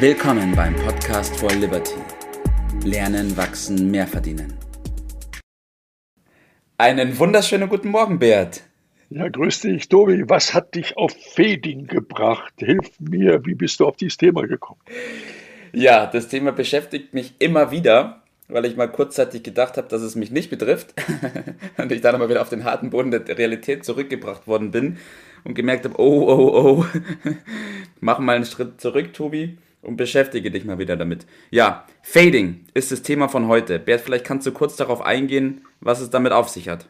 Willkommen beim Podcast for Liberty. Lernen, wachsen, mehr verdienen. Einen wunderschönen guten Morgen, Bert. Ja, grüß dich, Tobi. Was hat dich auf Fading gebracht? Hilf mir, wie bist du auf dieses Thema gekommen? Ja, das Thema beschäftigt mich immer wieder, weil ich mal kurzzeitig gedacht habe, dass es mich nicht betrifft und ich dann aber wieder auf den harten Boden der Realität zurückgebracht worden bin und gemerkt habe, oh, oh, oh, mach mal einen Schritt zurück, Tobi, und beschäftige dich mal wieder damit. Ja, Fading ist das Thema von heute. Bert, vielleicht kannst du kurz darauf eingehen, was es damit auf sich hat.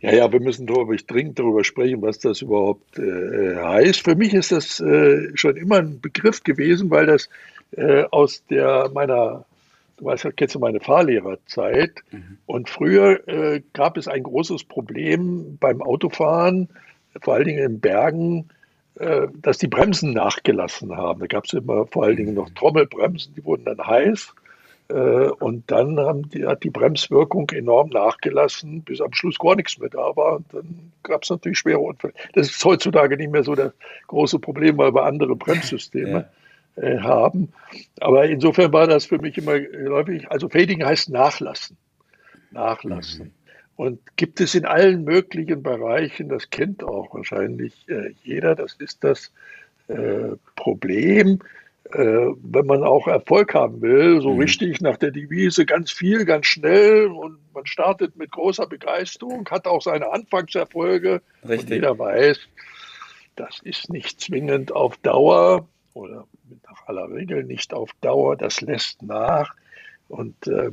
Ja, ja, wir müssen glaube ich dringend darüber sprechen, was das überhaupt äh, heißt. Für mich ist das äh, schon immer ein Begriff gewesen, weil das äh, aus der meiner, du weißt ja, kennst du meine Fahrlehrerzeit. Mhm. Und früher äh, gab es ein großes Problem beim Autofahren, vor allen Dingen in Bergen, dass die Bremsen nachgelassen haben. Da gab es immer vor allen Dingen noch Trommelbremsen, die wurden dann heiß. Äh, und dann die, hat die Bremswirkung enorm nachgelassen, bis am Schluss gar nichts mehr da war. Und dann gab es natürlich schwere Unfälle. Das ist heutzutage nicht mehr so das große Problem, weil wir andere Bremssysteme ja. Äh, haben. Aber insofern war das für mich immer häufig. Also Fading heißt nachlassen. Nachlassen. Mhm. Und gibt es in allen möglichen Bereichen, das kennt auch wahrscheinlich äh, jeder, das ist das äh, Problem, äh, wenn man auch Erfolg haben will, so mhm. richtig nach der Devise ganz viel, ganz schnell und man startet mit großer Begeisterung, hat auch seine Anfangserfolge richtig. und jeder weiß, das ist nicht zwingend auf Dauer oder nach aller Regel nicht auf Dauer, das lässt nach und äh,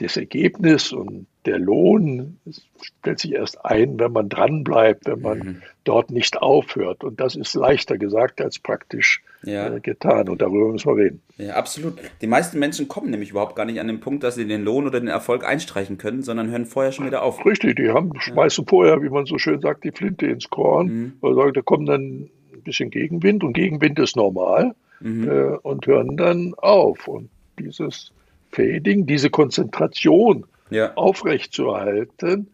das Ergebnis und der Lohn stellt sich erst ein, wenn man dranbleibt, wenn man mhm. dort nicht aufhört. Und das ist leichter gesagt als praktisch ja. äh, getan. Und darüber müssen wir reden. Ja, absolut. Die meisten Menschen kommen nämlich überhaupt gar nicht an den Punkt, dass sie den Lohn oder den Erfolg einstreichen können, sondern hören vorher schon wieder auf. Richtig, die haben, schmeißen ja. vorher, wie man so schön sagt, die Flinte ins Korn. Mhm. Oder sagen, da kommt dann ein bisschen Gegenwind und Gegenwind ist normal mhm. äh, und hören dann auf. Und dieses Fading, diese Konzentration ja. aufrechtzuerhalten,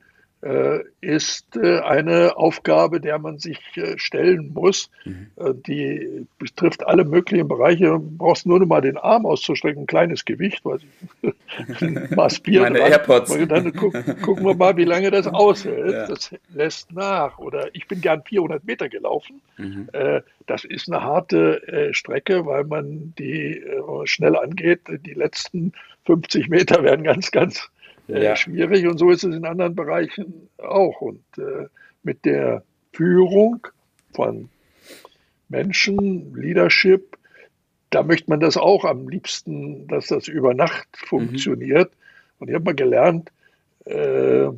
ist äh, eine Aufgabe, der man sich äh, stellen muss. Mhm. Äh, die betrifft alle möglichen Bereiche. Du brauchst nur noch mal den Arm auszustrecken, ein kleines Gewicht, weiß ich, ein Maß Bier Meine dran. AirPods. Dann gucken, gucken wir mal, wie lange das aushält. Ja. Das lässt nach. Oder ich bin gern 400 Meter gelaufen. Mhm. Äh, das ist eine harte äh, Strecke, weil man die schnell angeht. Die letzten 50 Meter werden ganz, ganz äh, ja. schwierig. Und so ist es in anderen Bereichen auch. Und äh, mit der Führung von Menschen, Leadership, da möchte man das auch am liebsten, dass das über Nacht mhm. funktioniert. Mhm. Und ich habe mal gelernt, äh,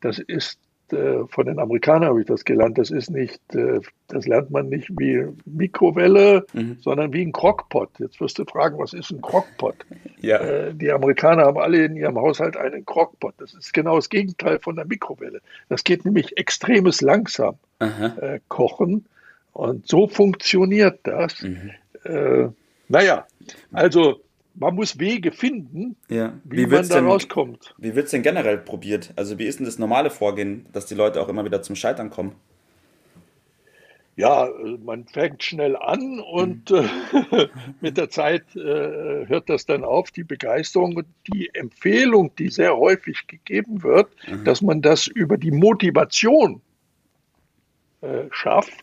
das ist äh, von den Amerikanern habe ich das gelernt. Das ist nicht, äh, das lernt man nicht wie Mikrowelle, mhm. sondern wie ein Crockpot. Jetzt wirst du fragen, was ist ein Crockpot? Ja. Äh, die Amerikaner haben alle in ihrem Haushalt einen Crockpot. Das ist genau das Gegenteil von der Mikrowelle. Das geht nämlich extremes langsam kochen. Und so funktioniert das. Mhm. Naja, also man muss Wege finden, ja. wie, wie man da denn, rauskommt. Wie wird es denn generell probiert? Also wie ist denn das normale Vorgehen, dass die Leute auch immer wieder zum Scheitern kommen? Ja, man fängt schnell an und mhm. äh, mit der Zeit äh, hört das dann auf, die Begeisterung und die Empfehlung, die sehr häufig gegeben wird, mhm. dass man das über die Motivation äh, schafft,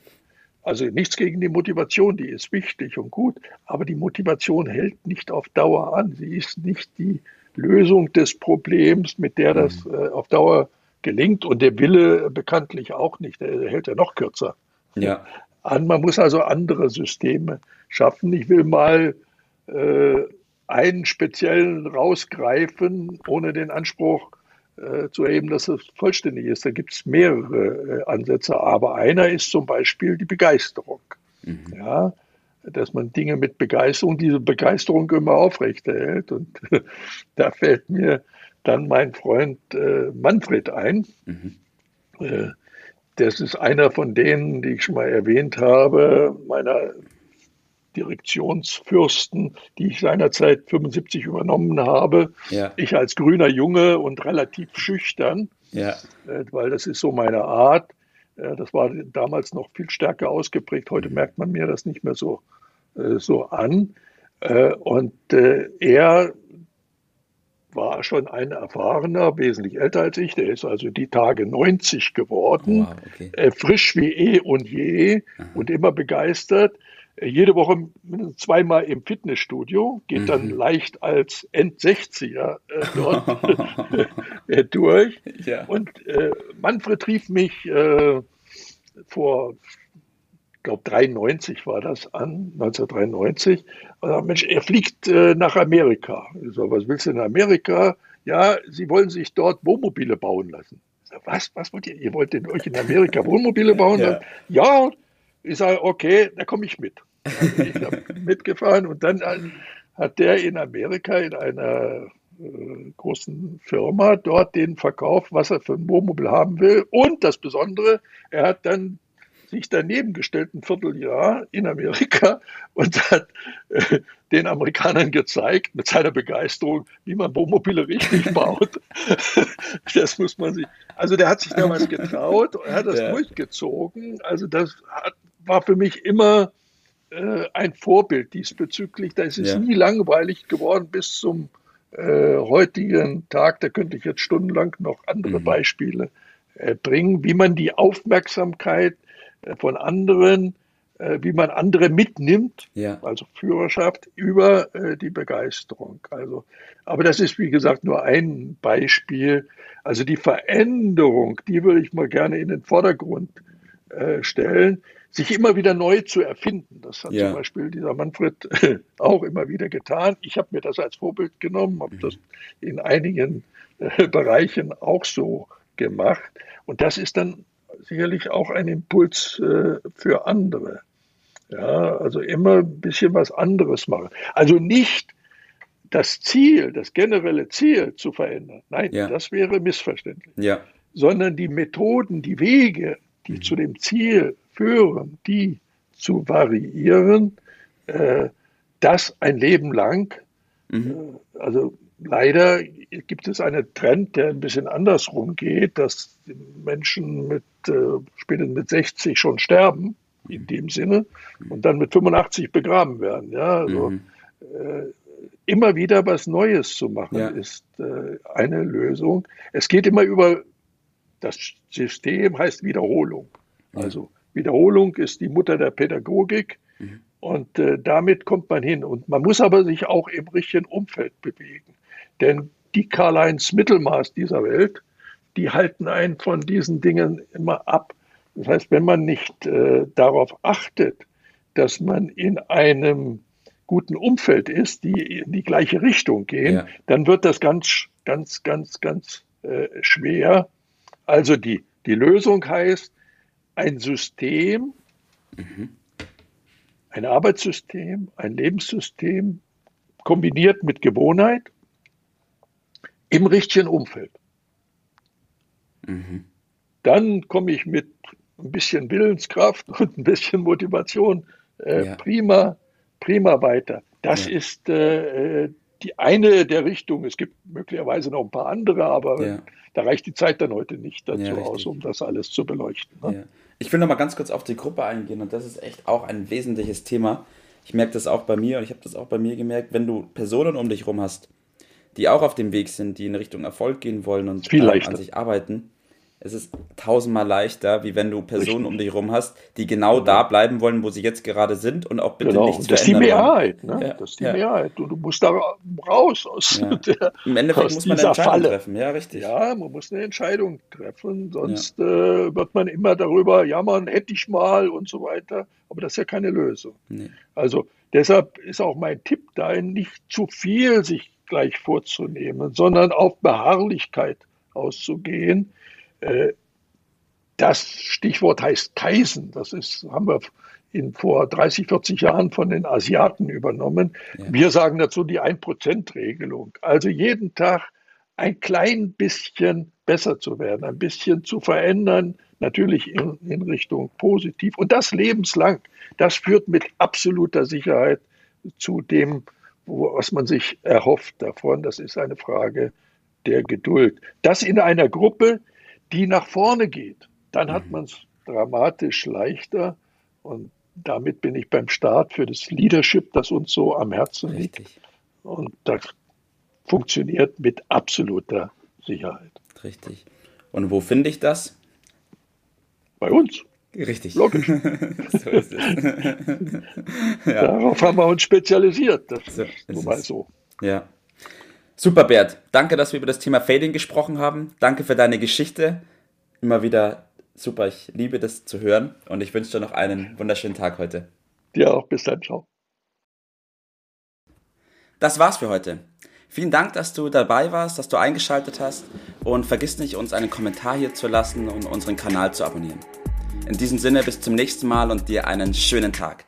also nichts gegen die Motivation, die ist wichtig und gut, aber die Motivation hält nicht auf Dauer an. Sie ist nicht die Lösung des Problems, mit der das mhm. äh, auf Dauer gelingt und der Wille bekanntlich auch nicht, der hält ja noch kürzer ja. an. Man muss also andere Systeme schaffen. Ich will mal äh, einen speziellen rausgreifen, ohne den Anspruch äh, zu erheben, dass es vollständig ist. Da gibt es mehrere äh, Ansätze, aber einer ist zum Beispiel die Begeisterung. Mhm. Ja, dass man Dinge mit Begeisterung, diese Begeisterung immer aufrechterhält. Und da fällt mir dann mein Freund äh, Manfred ein. Mhm. Äh, das ist einer von denen, die ich schon mal erwähnt habe, meiner Direktionsfürsten, die ich seinerzeit 75 übernommen habe. Ja. Ich als grüner Junge und relativ schüchtern, ja. Äh, weil das ist so meine Art. Äh, das war damals noch viel stärker ausgeprägt. Heute merkt man mir das nicht mehr so äh, so an. Und er war schon ein erfahrener, wesentlich älter als ich. Der ist also die Tage 90 geworden, wow, okay. frisch wie eh und je Aha. und immer begeistert. Jede Woche zweimal im Fitnessstudio, geht mhm. dann leicht als End-60er äh, dort äh, durch. Ja. Und äh, Manfred rief mich äh, vor glaube 93 war das an, 1993. Und sagt, Mensch, er fliegt äh, nach Amerika. Ich sage, was willst du in Amerika? Ja, Sie wollen sich dort Wohnmobile bauen lassen. Ich sage, was? Was wollt ihr? Ihr wollt in euch in Amerika Wohnmobile bauen? ja. ja. Ich sage, okay, da komme ich mit. Mitgefahren und dann hat der in Amerika in einer äh, großen Firma dort den verkauft, was er für ein Wohnmobil haben will. Und das Besondere, er hat dann sich daneben gestellt, ein Vierteljahr in Amerika und hat äh, den Amerikanern gezeigt, mit seiner Begeisterung, wie man Wohnmobile richtig baut. das muss man sich, also der hat sich damals getraut, er hat das ja. durchgezogen. Also das hat, war für mich immer äh, ein Vorbild diesbezüglich. Da ist es ja. nie langweilig geworden bis zum äh, heutigen Tag. Da könnte ich jetzt stundenlang noch andere mhm. Beispiele äh, bringen, wie man die Aufmerksamkeit von anderen, äh, wie man andere mitnimmt, ja. also Führerschaft, über äh, die Begeisterung. Also, aber das ist, wie gesagt, nur ein Beispiel. Also die Veränderung, die würde ich mal gerne in den Vordergrund äh, stellen, sich immer wieder neu zu erfinden. Das hat ja. zum Beispiel dieser Manfred auch immer wieder getan. Ich habe mir das als Vorbild genommen, habe mhm. das in einigen Bereichen auch so gemacht. Und das ist dann sicherlich auch ein Impuls äh, für andere. Ja, also immer ein bisschen was anderes machen. Also nicht das Ziel, das generelle Ziel zu verändern. Nein, ja. das wäre missverständlich. Ja. Sondern die Methoden, die Wege, die mhm. zu dem Ziel führen, die zu variieren, äh, das ein Leben lang. Mhm. Äh, also leider gibt es einen Trend, der ein bisschen andersrum geht, dass Menschen mit äh, spätestens mit 60 schon sterben, in dem Sinne, und dann mit 85 begraben werden. Ja, also, mhm. äh, immer wieder was Neues zu machen, ja. ist äh, eine Lösung. Es geht immer über das System, heißt Wiederholung. Also Wiederholung ist die Mutter der Pädagogik. Mhm. Und äh, damit kommt man hin. Und man muss aber sich auch im richtigen Umfeld bewegen. Denn die Karl-Heinz Mittelmaß dieser Welt, die halten einen von diesen Dingen immer ab. Das heißt, wenn man nicht äh, darauf achtet, dass man in einem guten Umfeld ist, die in die gleiche Richtung gehen, ja. dann wird das ganz, ganz, ganz, ganz äh, schwer. Also die, die Lösung heißt, ein System, mhm. ein Arbeitssystem, ein Lebenssystem kombiniert mit Gewohnheit im richtigen Umfeld. Mhm. Dann komme ich mit ein bisschen Willenskraft und ein bisschen Motivation äh, ja. prima, prima weiter. Das ja. ist äh, die eine der Richtungen. Es gibt möglicherweise noch ein paar andere, aber ja. da reicht die Zeit dann heute nicht dazu aus, um das alles zu beleuchten. Ne? Ich will noch mal ganz kurz auf die Gruppe eingehen und das ist echt auch ein wesentliches Thema. Ich merke das auch bei mir und ich habe das auch bei mir gemerkt, wenn du Personen um dich herum hast, die auch auf dem Weg sind, die in Richtung Erfolg gehen wollen und Viel äh, an sich arbeiten, es ist tausendmal leichter, wie wenn du Personen um dich herum hast, die genau, da bleiben wollen, wo sie jetzt gerade sind und auch bitte genau. nichts das verändern. Das ist die Mehrheit. Ne? Ja. Das ist die ja. Mehrheit. Du, du, musst da raus aus ja. der, Im Endeffekt muss man eine Entscheidung Falle. treffen. Ja, richtig. Ja, man muss eine Entscheidung treffen, sonst äh, wird man immer darüber jammern, hätte ich mal und so weiter. Aber das ist ja keine Lösung. Nee. Also deshalb ist auch mein Tipp dahin, nicht zu viel sich gleich vorzunehmen, sondern auf Beharrlichkeit auszugehen. Äh, das Stichwort heißt Kaisen. Das ist, haben wir in, vor 30, 40 Jahren von den Asiaten übernommen. Ja. Wir sagen dazu die 1%-Regelung. Also jeden Tag ein klein bisschen besser zu werden, ein bisschen zu verändern, natürlich in, in Richtung positiv. Und das lebenslang. Das führt mit absoluter Sicherheit zu dem was man sich erhofft davon. Das ist eine Frage der Geduld. Das in einer Gruppe, die nach vorne geht, dann hat mhm. man es dramatisch leichter. Und damit bin ich beim Start für das Leadership, das uns so am Herzen Richtig. liegt. Und das funktioniert mit absoluter Sicherheit. Richtig. Und wo finde ich das? Bei uns. Richtig. Logisch. so ist es. ja. Darauf haben wir uns spezialisiert. Das so, ist nun mal so. Ja. Super, Bert. Danke, dass wir über das Thema Fading gesprochen haben. Danke für deine Geschichte. Immer wieder super. Ich liebe das zu hören und ich wünsche dir noch einen wunderschönen Tag heute. Dir auch. Bis dann. Ciao. Das war's für heute. Vielen Dank, dass du dabei warst, dass du eingeschaltet hast und vergiss nicht, uns einen Kommentar hier zu lassen und unseren Kanal zu abonnieren. In diesem Sinne bis zum nächsten Mal und dir einen schönen Tag.